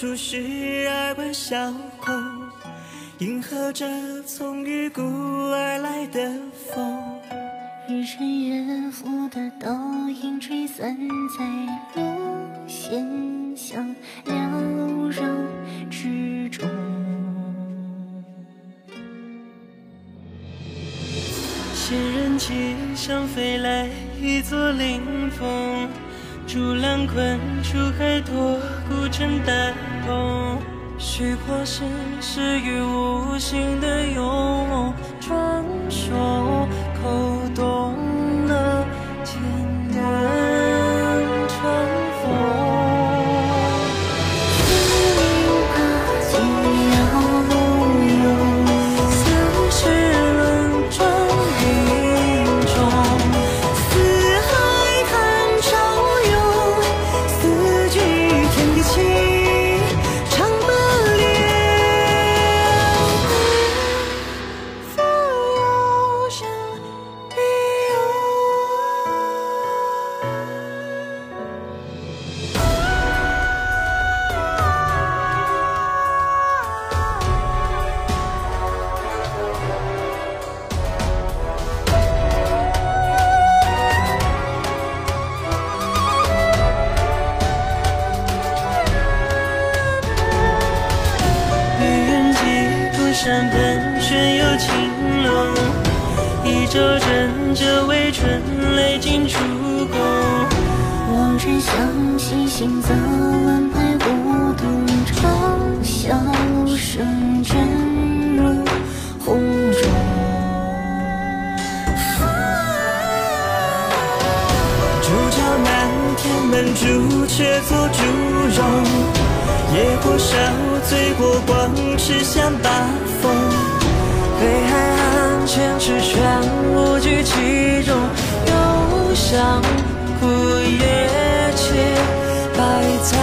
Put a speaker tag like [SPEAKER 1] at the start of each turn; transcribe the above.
[SPEAKER 1] 处时耳闻小口，迎合着从玉谷而来的风。
[SPEAKER 2] 日沉月浮的倒影吹散在路线香缭绕之中。
[SPEAKER 1] 仙人骑上飞来一座灵峰。竹篮困出海拓，孤城大同。虚过心事与无形的拥山奔，轩有青龙。一朝枕着微春，泪尽出宫。
[SPEAKER 2] 望尘相惜，行走万派古董，长啸声震入红钟。
[SPEAKER 1] 朱桥南，天门朱雀做朱容。野火烧，醉过光，吃香八风。北海岸，千尺泉，无惧其中。忧伤，枯叶切，白菜